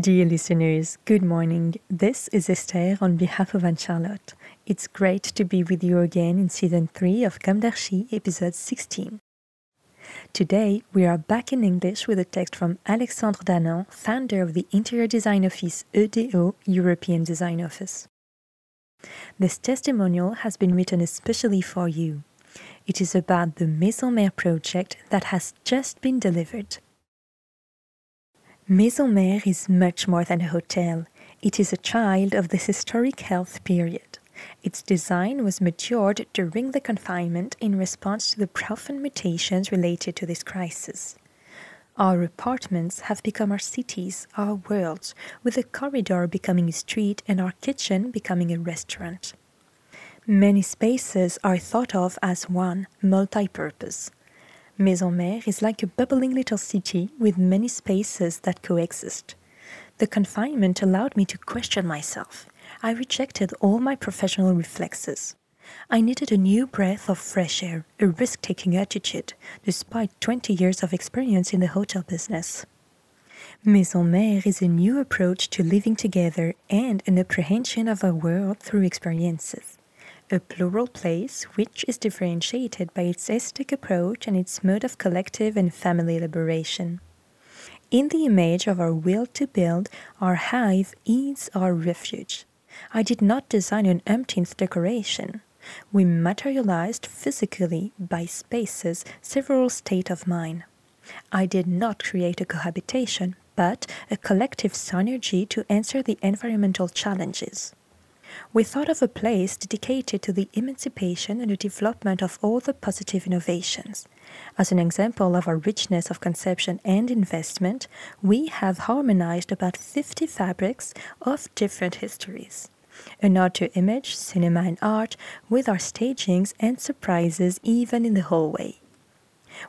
Dear listeners, good morning. This is Esther on behalf of Anne Charlotte. It's great to be with you again in season 3 of Com d'Archi, episode 16. Today, we are back in English with a text from Alexandre Danan, founder of the interior design office EDO, European Design Office. This testimonial has been written especially for you. It is about the Maison Mère project that has just been delivered. Maison Mère is much more than a hotel. It is a child of this historic health period. Its design was matured during the confinement in response to the profound mutations related to this crisis. Our apartments have become our cities, our worlds, with a corridor becoming a street and our kitchen becoming a restaurant. Many spaces are thought of as one, multi purpose. Maison Mère is like a bubbling little city with many spaces that coexist. The confinement allowed me to question myself. I rejected all my professional reflexes. I needed a new breath of fresh air, a risk taking attitude, despite 20 years of experience in the hotel business. Maison Mère is a new approach to living together and an apprehension of our world through experiences a plural place which is differentiated by its aesthetic approach and its mode of collective and family liberation. In the image of our will to build, our hive is our refuge. I did not design an umpteenth decoration. We materialized physically by spaces several state of mind. I did not create a cohabitation, but a collective synergy to answer the environmental challenges we thought of a place dedicated to the emancipation and the development of all the positive innovations. As an example of our richness of conception and investment, we have harmonized about 50 fabrics of different histories. An art to image, cinema, and art with our stagings and surprises even in the hallway.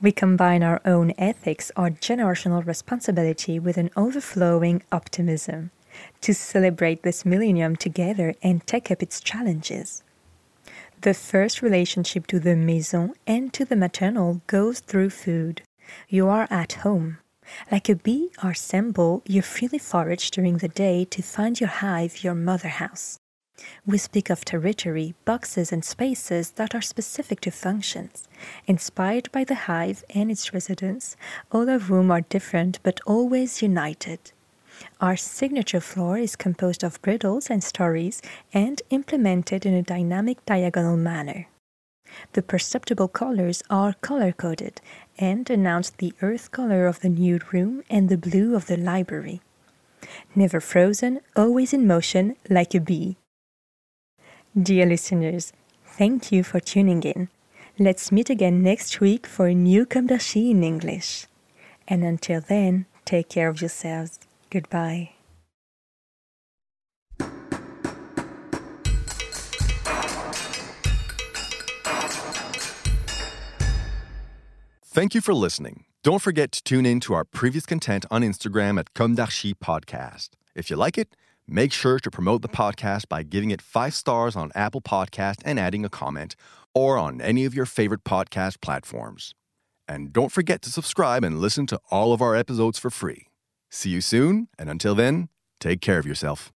We combine our own ethics, our generational responsibility, with an overflowing optimism to celebrate this millennium together and take up its challenges. The first relationship to the maison and to the maternal goes through food. You are at home. Like a bee or symbol, you freely forage during the day to find your hive, your mother house. We speak of territory, boxes, and spaces that are specific to functions, inspired by the hive and its residents, all of whom are different but always united. Our signature floor is composed of bridles and stories and implemented in a dynamic diagonal manner. The perceptible colors are color coded and announce the earth color of the nude room and the blue of the library. Never frozen, always in motion, like a bee. Dear listeners, thank you for tuning in. Let's meet again next week for a new d'Archi in English. And until then, take care of yourselves. Goodbye. Thank you for listening. Don't forget to tune in to our previous content on Instagram at Comme Podcast. If you like it, make sure to promote the podcast by giving it five stars on Apple Podcast and adding a comment, or on any of your favorite podcast platforms. And don't forget to subscribe and listen to all of our episodes for free. See you soon, and until then, take care of yourself.